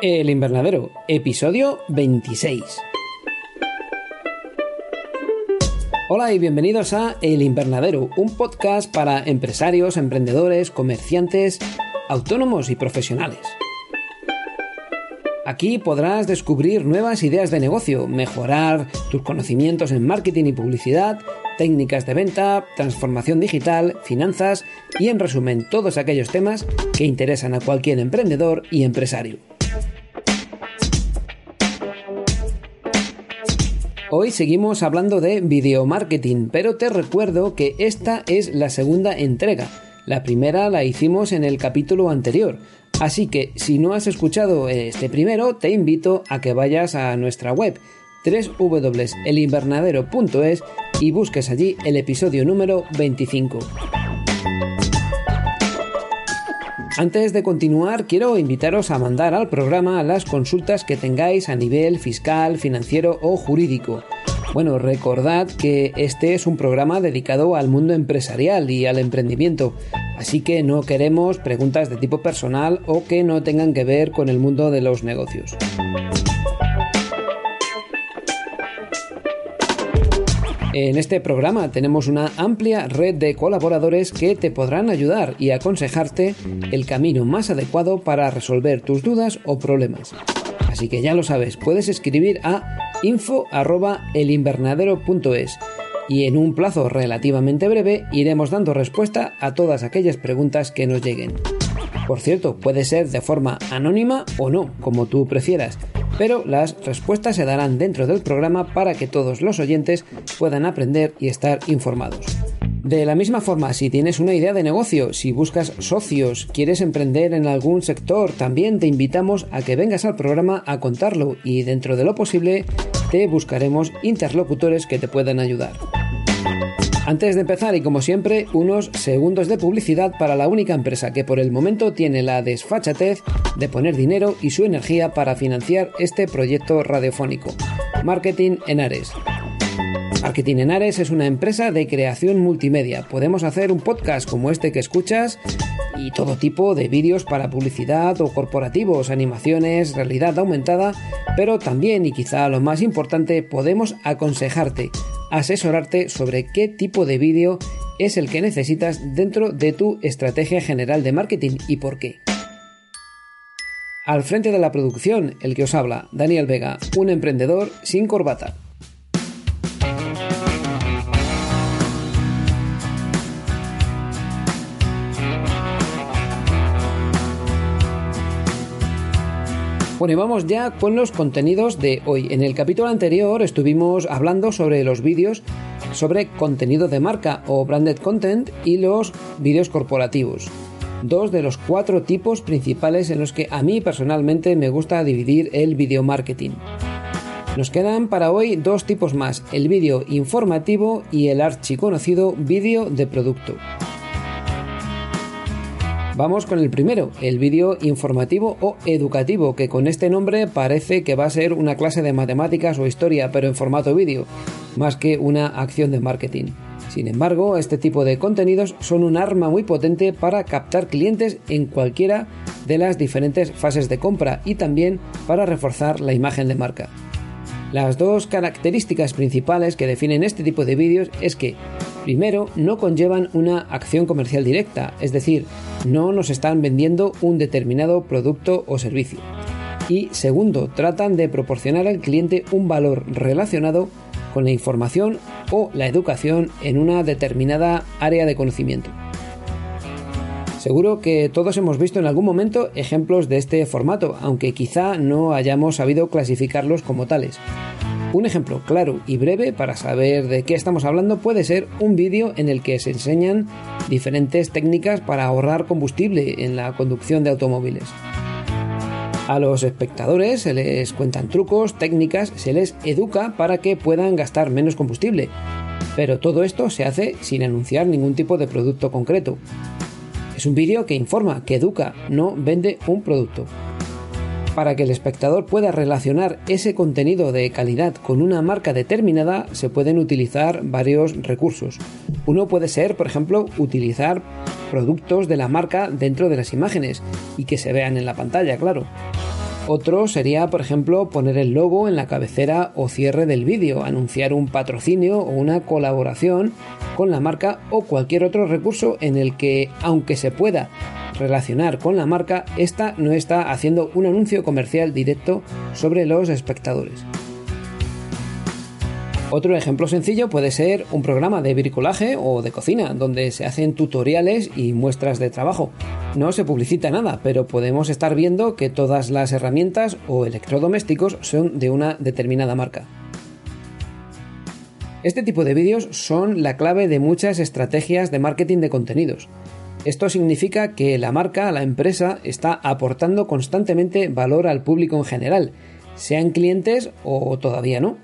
El Invernadero, episodio 26. Hola y bienvenidos a El Invernadero, un podcast para empresarios, emprendedores, comerciantes, autónomos y profesionales. Aquí podrás descubrir nuevas ideas de negocio, mejorar tus conocimientos en marketing y publicidad, técnicas de venta, transformación digital, finanzas y en resumen todos aquellos temas que interesan a cualquier emprendedor y empresario. Hoy seguimos hablando de video marketing, pero te recuerdo que esta es la segunda entrega. La primera la hicimos en el capítulo anterior, Así que si no has escuchado este primero, te invito a que vayas a nuestra web www.elinvernadero.es y busques allí el episodio número 25. Antes de continuar, quiero invitaros a mandar al programa las consultas que tengáis a nivel fiscal, financiero o jurídico. Bueno, recordad que este es un programa dedicado al mundo empresarial y al emprendimiento, así que no queremos preguntas de tipo personal o que no tengan que ver con el mundo de los negocios. En este programa tenemos una amplia red de colaboradores que te podrán ayudar y aconsejarte el camino más adecuado para resolver tus dudas o problemas. Así que ya lo sabes, puedes escribir a info@elinvernadero.es y en un plazo relativamente breve iremos dando respuesta a todas aquellas preguntas que nos lleguen. Por cierto, puede ser de forma anónima o no, como tú prefieras, pero las respuestas se darán dentro del programa para que todos los oyentes puedan aprender y estar informados. De la misma forma, si tienes una idea de negocio, si buscas socios, quieres emprender en algún sector, también te invitamos a que vengas al programa a contarlo y dentro de lo posible te buscaremos interlocutores que te puedan ayudar. Antes de empezar y como siempre, unos segundos de publicidad para la única empresa que por el momento tiene la desfachatez de poner dinero y su energía para financiar este proyecto radiofónico. Marketing en Ares. Marketing en Ares es una empresa de creación multimedia. Podemos hacer un podcast como este que escuchas y todo tipo de vídeos para publicidad o corporativos, animaciones, realidad aumentada, pero también y quizá lo más importante podemos aconsejarte asesorarte sobre qué tipo de vídeo es el que necesitas dentro de tu estrategia general de marketing y por qué. Al frente de la producción, el que os habla, Daniel Vega, un emprendedor sin corbata. Bueno, y vamos ya con los contenidos de hoy. En el capítulo anterior estuvimos hablando sobre los vídeos sobre contenido de marca o branded content y los vídeos corporativos. Dos de los cuatro tipos principales en los que a mí personalmente me gusta dividir el video marketing. Nos quedan para hoy dos tipos más, el vídeo informativo y el archiconocido vídeo de producto. Vamos con el primero, el vídeo informativo o educativo, que con este nombre parece que va a ser una clase de matemáticas o historia, pero en formato vídeo, más que una acción de marketing. Sin embargo, este tipo de contenidos son un arma muy potente para captar clientes en cualquiera de las diferentes fases de compra y también para reforzar la imagen de marca. Las dos características principales que definen este tipo de vídeos es que Primero, no conllevan una acción comercial directa, es decir, no nos están vendiendo un determinado producto o servicio. Y segundo, tratan de proporcionar al cliente un valor relacionado con la información o la educación en una determinada área de conocimiento. Seguro que todos hemos visto en algún momento ejemplos de este formato, aunque quizá no hayamos sabido clasificarlos como tales. Un ejemplo claro y breve para saber de qué estamos hablando puede ser un vídeo en el que se enseñan diferentes técnicas para ahorrar combustible en la conducción de automóviles. A los espectadores se les cuentan trucos, técnicas, se les educa para que puedan gastar menos combustible. Pero todo esto se hace sin anunciar ningún tipo de producto concreto. Es un vídeo que informa, que educa, no vende un producto. Para que el espectador pueda relacionar ese contenido de calidad con una marca determinada, se pueden utilizar varios recursos. Uno puede ser, por ejemplo, utilizar productos de la marca dentro de las imágenes y que se vean en la pantalla, claro. Otro sería, por ejemplo, poner el logo en la cabecera o cierre del vídeo, anunciar un patrocinio o una colaboración con la marca o cualquier otro recurso en el que, aunque se pueda relacionar con la marca, esta no está haciendo un anuncio comercial directo sobre los espectadores. Otro ejemplo sencillo puede ser un programa de bricolaje o de cocina, donde se hacen tutoriales y muestras de trabajo. No se publicita nada, pero podemos estar viendo que todas las herramientas o electrodomésticos son de una determinada marca. Este tipo de vídeos son la clave de muchas estrategias de marketing de contenidos. Esto significa que la marca, la empresa, está aportando constantemente valor al público en general, sean clientes o todavía no.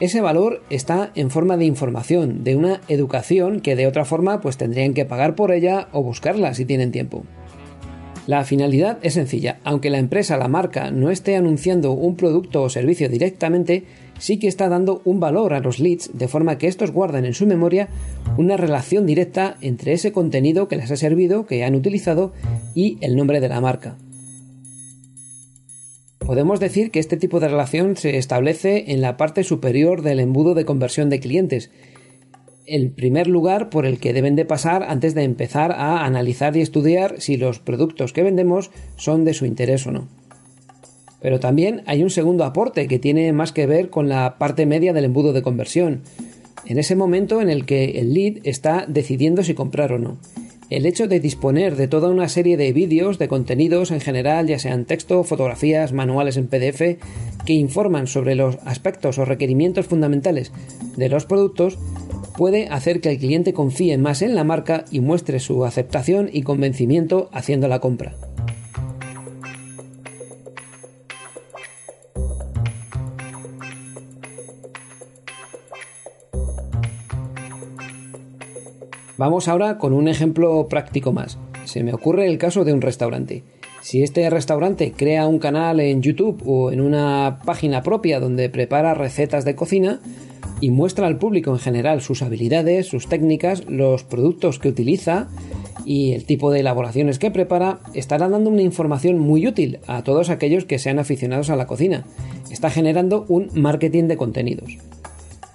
Ese valor está en forma de información, de una educación que de otra forma pues tendrían que pagar por ella o buscarla si tienen tiempo. La finalidad es sencilla, aunque la empresa, la marca, no esté anunciando un producto o servicio directamente, sí que está dando un valor a los leads de forma que estos guarden en su memoria una relación directa entre ese contenido que les ha servido, que han utilizado y el nombre de la marca. Podemos decir que este tipo de relación se establece en la parte superior del embudo de conversión de clientes, el primer lugar por el que deben de pasar antes de empezar a analizar y estudiar si los productos que vendemos son de su interés o no. Pero también hay un segundo aporte que tiene más que ver con la parte media del embudo de conversión, en ese momento en el que el lead está decidiendo si comprar o no. El hecho de disponer de toda una serie de vídeos, de contenidos en general, ya sean texto, fotografías, manuales en PDF, que informan sobre los aspectos o requerimientos fundamentales de los productos, puede hacer que el cliente confíe más en la marca y muestre su aceptación y convencimiento haciendo la compra. Vamos ahora con un ejemplo práctico más. Se me ocurre el caso de un restaurante. Si este restaurante crea un canal en YouTube o en una página propia donde prepara recetas de cocina y muestra al público en general sus habilidades, sus técnicas, los productos que utiliza y el tipo de elaboraciones que prepara, estará dando una información muy útil a todos aquellos que sean aficionados a la cocina. Está generando un marketing de contenidos.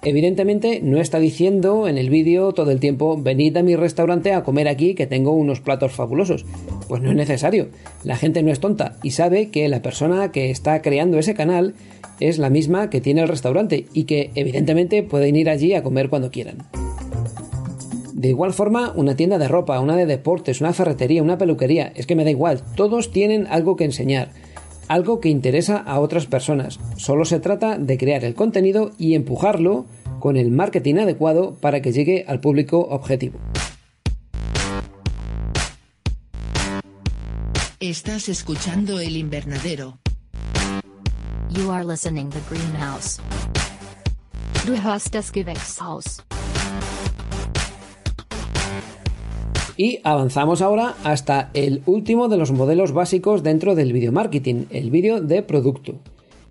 Evidentemente no está diciendo en el vídeo todo el tiempo venid a mi restaurante a comer aquí que tengo unos platos fabulosos. Pues no es necesario. La gente no es tonta y sabe que la persona que está creando ese canal es la misma que tiene el restaurante y que evidentemente pueden ir allí a comer cuando quieran. De igual forma, una tienda de ropa, una de deportes, una ferretería, una peluquería, es que me da igual, todos tienen algo que enseñar, algo que interesa a otras personas. Solo se trata de crear el contenido y empujarlo con el marketing adecuado para que llegue al público objetivo. Estás escuchando el invernadero. You are listening the greenhouse. Du hörst das Gewächshaus. Y avanzamos ahora hasta el último de los modelos básicos dentro del video marketing, el vídeo de producto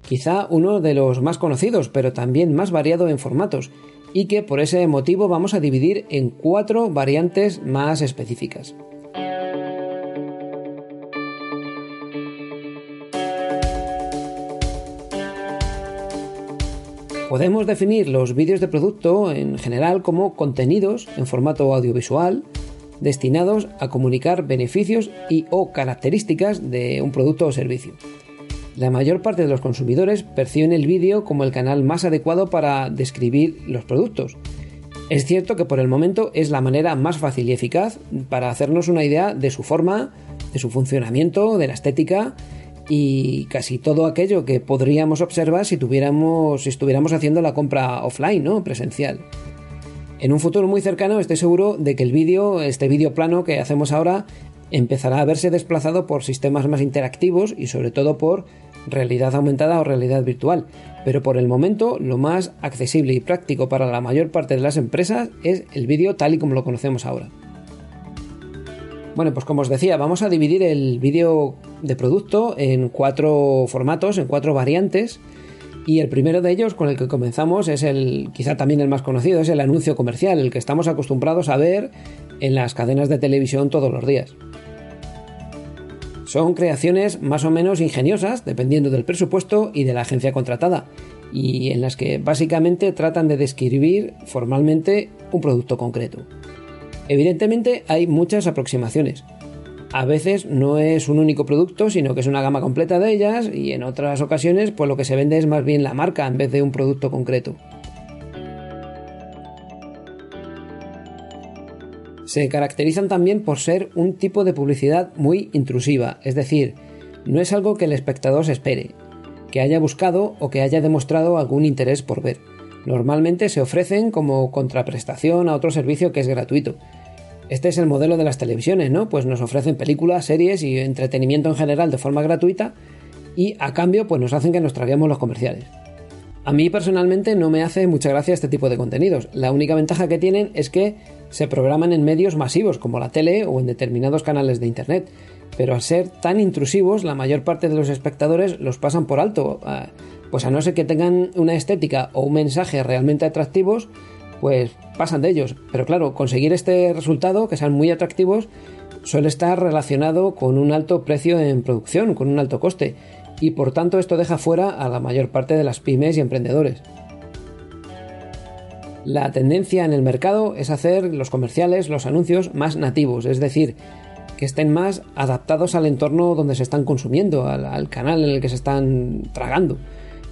quizá uno de los más conocidos, pero también más variado en formatos, y que por ese motivo vamos a dividir en cuatro variantes más específicas. Podemos definir los vídeos de producto en general como contenidos en formato audiovisual destinados a comunicar beneficios y o características de un producto o servicio. La mayor parte de los consumidores perciben el vídeo como el canal más adecuado para describir los productos. Es cierto que por el momento es la manera más fácil y eficaz para hacernos una idea de su forma, de su funcionamiento, de la estética y casi todo aquello que podríamos observar si tuviéramos si estuviéramos haciendo la compra offline, ¿no? presencial. En un futuro muy cercano estoy seguro de que el vídeo, este vídeo plano que hacemos ahora, empezará a verse desplazado por sistemas más interactivos y sobre todo por realidad aumentada o realidad virtual. Pero por el momento lo más accesible y práctico para la mayor parte de las empresas es el vídeo tal y como lo conocemos ahora. Bueno, pues como os decía, vamos a dividir el vídeo de producto en cuatro formatos, en cuatro variantes. Y el primero de ellos, con el que comenzamos, es el, quizá también el más conocido, es el anuncio comercial, el que estamos acostumbrados a ver en las cadenas de televisión todos los días. Son creaciones más o menos ingeniosas, dependiendo del presupuesto y de la agencia contratada, y en las que básicamente tratan de describir formalmente un producto concreto. Evidentemente hay muchas aproximaciones, a veces no es un único producto, sino que es una gama completa de ellas y en otras ocasiones pues lo que se vende es más bien la marca en vez de un producto concreto. Se caracterizan también por ser un tipo de publicidad muy intrusiva, es decir, no es algo que el espectador se espere, que haya buscado o que haya demostrado algún interés por ver. Normalmente se ofrecen como contraprestación a otro servicio que es gratuito, este es el modelo de las televisiones, ¿no? Pues nos ofrecen películas, series y entretenimiento en general de forma gratuita y a cambio pues nos hacen que nos traguemos los comerciales. A mí personalmente no me hace mucha gracia este tipo de contenidos. La única ventaja que tienen es que se programan en medios masivos como la tele o en determinados canales de internet. Pero al ser tan intrusivos, la mayor parte de los espectadores los pasan por alto. Ah, pues a no ser que tengan una estética o un mensaje realmente atractivos, pues pasan de ellos. Pero claro, conseguir este resultado, que sean muy atractivos, suele estar relacionado con un alto precio en producción, con un alto coste, y por tanto esto deja fuera a la mayor parte de las pymes y emprendedores. La tendencia en el mercado es hacer los comerciales, los anuncios más nativos, es decir, que estén más adaptados al entorno donde se están consumiendo, al, al canal en el que se están tragando.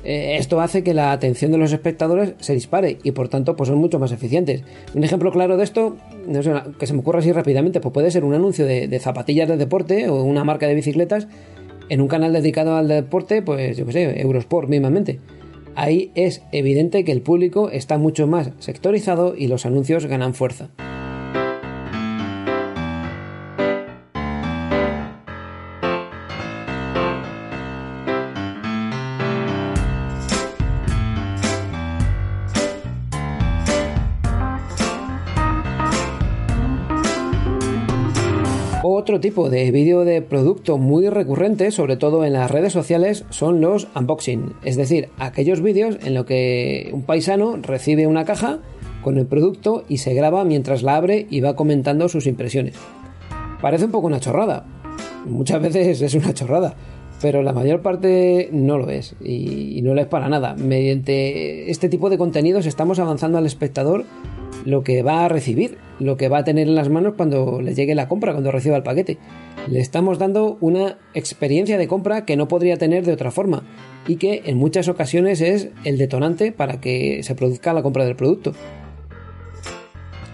Eh, esto hace que la atención de los espectadores se dispare y por tanto pues son mucho más eficientes. Un ejemplo claro de esto, que se me ocurra así rápidamente, pues puede ser un anuncio de, zapatillas de deporte o una marca de bicicletas en un canal dedicado al deporte, pues yo qué sé, Eurosport mismamente. Ahí es evidente que el público está mucho más sectorizado y los anuncios ganan fuerza. Otro tipo de vídeo de producto muy recurrente, sobre todo en las redes sociales, son los unboxing, es decir, aquellos vídeos en los que un paisano recibe una caja con el producto y se graba mientras la abre y va comentando sus impresiones. Parece un poco una chorrada, muchas veces es una chorrada, pero la mayor parte no lo es y no lo es para nada. Mediante este tipo de contenidos estamos avanzando al espectador lo que va a recibir, lo que va a tener en las manos cuando le llegue la compra, cuando reciba el paquete. Le estamos dando una experiencia de compra que no podría tener de otra forma y que en muchas ocasiones es el detonante para que se produzca la compra del producto.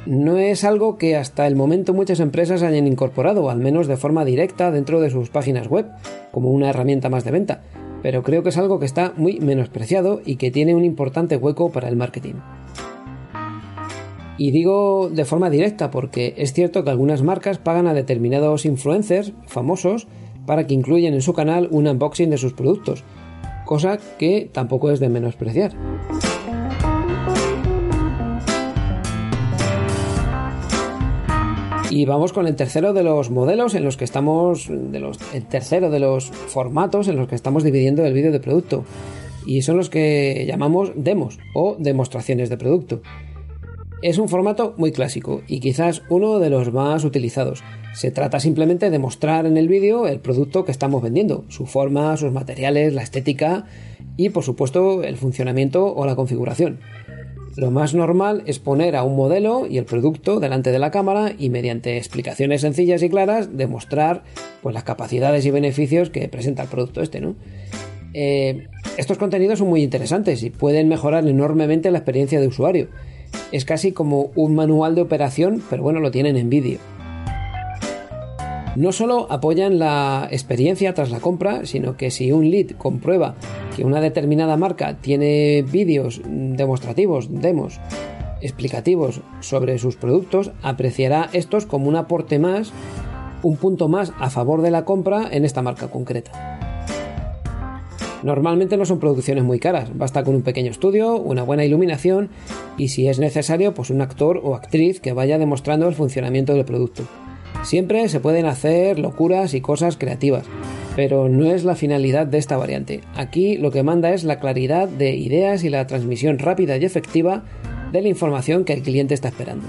No es algo que hasta el momento muchas empresas hayan incorporado, al menos de forma directa dentro de sus páginas web, como una herramienta más de venta, pero creo que es algo que está muy menospreciado y que tiene un importante hueco para el marketing. Y digo de forma directa porque es cierto que algunas marcas pagan a determinados influencers famosos para que incluyan en su canal un unboxing de sus productos, cosa que tampoco es de menospreciar. Y vamos con el tercero de los modelos en los que estamos, el tercero de los formatos en los que estamos dividiendo el vídeo de producto. Y son los que llamamos demos o demostraciones de producto. Es un formato muy clásico y quizás uno de los más utilizados. Se trata simplemente de mostrar en el vídeo el producto que estamos vendiendo, su forma, sus materiales, la estética y por supuesto el funcionamiento o la configuración. Lo más normal es poner a un modelo y el producto delante de la cámara y mediante explicaciones sencillas y claras demostrar pues, las capacidades y beneficios que presenta el producto este, ¿no? Eh, estos contenidos son muy interesantes y pueden mejorar enormemente la experiencia de usuario es casi como un manual de operación, pero bueno, lo tienen en vídeo. No solo apoyan la experiencia tras la compra, sino que si un lead comprueba que una determinada marca tiene vídeos demostrativos, demos, explicativos sobre sus productos, apreciará estos como un aporte más, un punto más a favor de la compra en esta marca concreta. Normalmente no son producciones muy caras, basta con un pequeño estudio, una buena iluminación y si es necesario, pues un actor o actriz que vaya demostrando el funcionamiento del producto. Siempre se pueden hacer locuras y cosas creativas, pero no es la finalidad de esta variante. Aquí lo que manda es la claridad de ideas y la transmisión rápida y efectiva de la información que el cliente está esperando.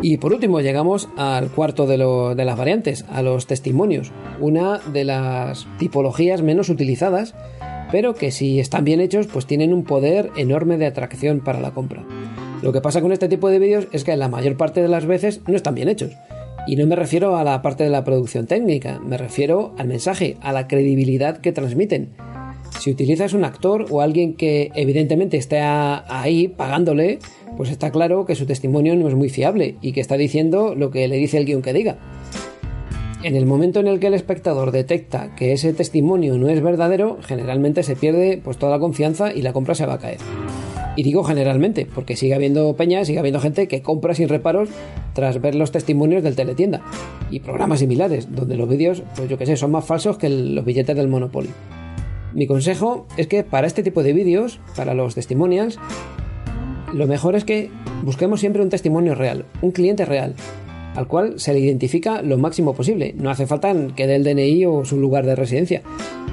Y por último llegamos al cuarto de, las variantes, a los testimonios, una de las tipologías menos utilizadas, pero que si están bien hechos pues tienen un poder enorme de atracción para la compra. Lo que pasa con este tipo de vídeos es que la mayor parte de las veces no están bien hechos. Y no me refiero a la parte de la producción técnica, me refiero al mensaje, a la credibilidad que transmiten. Si utilizas un actor o alguien que evidentemente está ahí pagándole, pues está claro que su testimonio no es muy fiable y que está diciendo lo que le dice el guion que diga. En el momento en el que el espectador detecta que ese testimonio no es verdadero, generalmente se pierde pues toda la confianza y la compra se va a caer. Y digo generalmente, porque sigue habiendo peña, sigue habiendo gente que compra sin reparos tras ver los testimonios del teletienda y programas similares, donde los vídeos, pues yo que sé, son más falsos que los billetes del Monopoly. Mi consejo es que para este tipo de vídeos, para los testimonials, lo mejor es que busquemos siempre un testimonio real, un cliente real, al cual se le identifica lo máximo posible. No hace falta que dé el DNI o su lugar de residencia,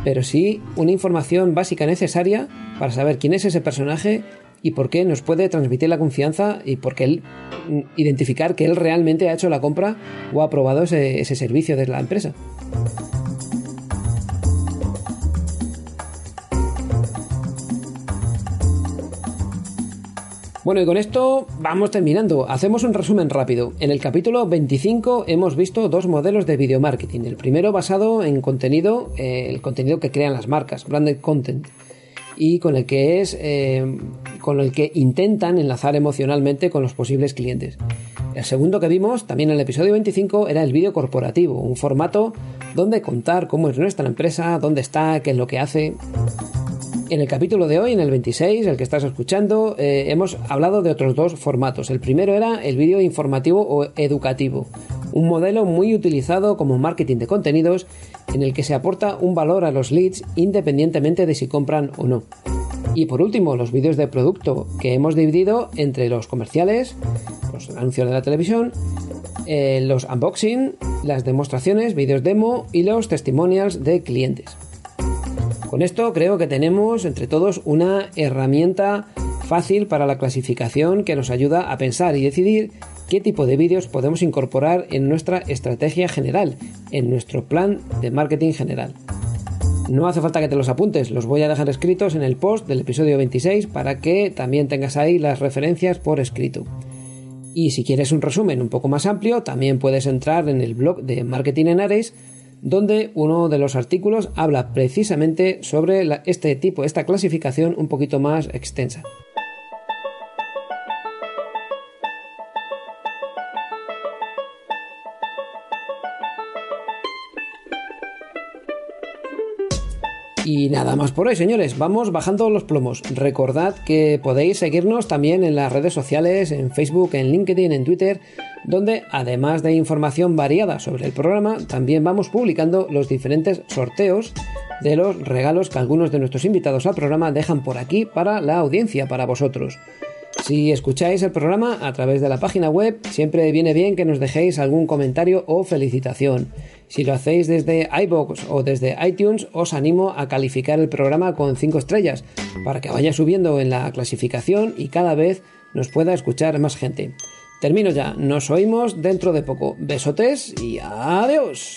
pero sí una información básica necesaria para saber quién es ese personaje, y por qué nos puede transmitir la confianza y por qué él, mm, identificar que él realmente ha hecho la compra o ha aprobado ese, servicio de la empresa. Bueno, y con esto vamos terminando. Hacemos un resumen rápido. En el capítulo 25 hemos visto dos modelos de video marketing. El primero basado en contenido, eh, el contenido que crean las marcas, branded content y con el que es eh, con el que intentan enlazar emocionalmente con los posibles clientes. El segundo que vimos, también en el episodio 25, era el vídeo corporativo, un formato donde contar cómo es nuestra empresa, dónde está, qué es lo que hace. En el capítulo de hoy, en el 26, el que estás escuchando, eh, hemos hablado de otros dos formatos. El primero era el vídeo informativo o educativo, un modelo muy utilizado como marketing de contenidos en el que se aporta un valor a los leads independientemente de si compran o no. Y por último, los vídeos de producto que hemos dividido entre los comerciales, los anuncios de la televisión, eh, los unboxing, las demostraciones, vídeos demo y los testimonials de clientes. Con esto creo que tenemos entre todos una herramienta fácil para la clasificación que nos ayuda a pensar y decidir qué tipo de vídeos podemos incorporar en nuestra estrategia general, en nuestro plan de marketing general. No hace falta que te los apuntes, los voy a dejar escritos en el post del episodio 26 para que también tengas ahí las referencias por escrito. Y si quieres un resumen un poco más amplio, también puedes entrar en el blog de Marketing en Ares donde uno de los artículos habla precisamente sobre este tipo, esta clasificación un poquito más extensa. Y nada más por hoy, señores. Vamos bajando los plomos. Recordad que podéis seguirnos también en las redes sociales, en Facebook, en LinkedIn, en Twitter, donde además de información variada sobre el programa, también vamos publicando los diferentes sorteos de los regalos que algunos de nuestros invitados al programa dejan por aquí para la audiencia, para vosotros. Si escucháis el programa a través de la página web, siempre viene bien que nos dejéis algún comentario o felicitación. Si lo hacéis desde iBox o desde iTunes, os animo a calificar el programa con 5 estrellas para que vaya subiendo en la clasificación y cada vez nos pueda escuchar más gente. Termino ya, nos oímos dentro de poco. Besotes y adiós.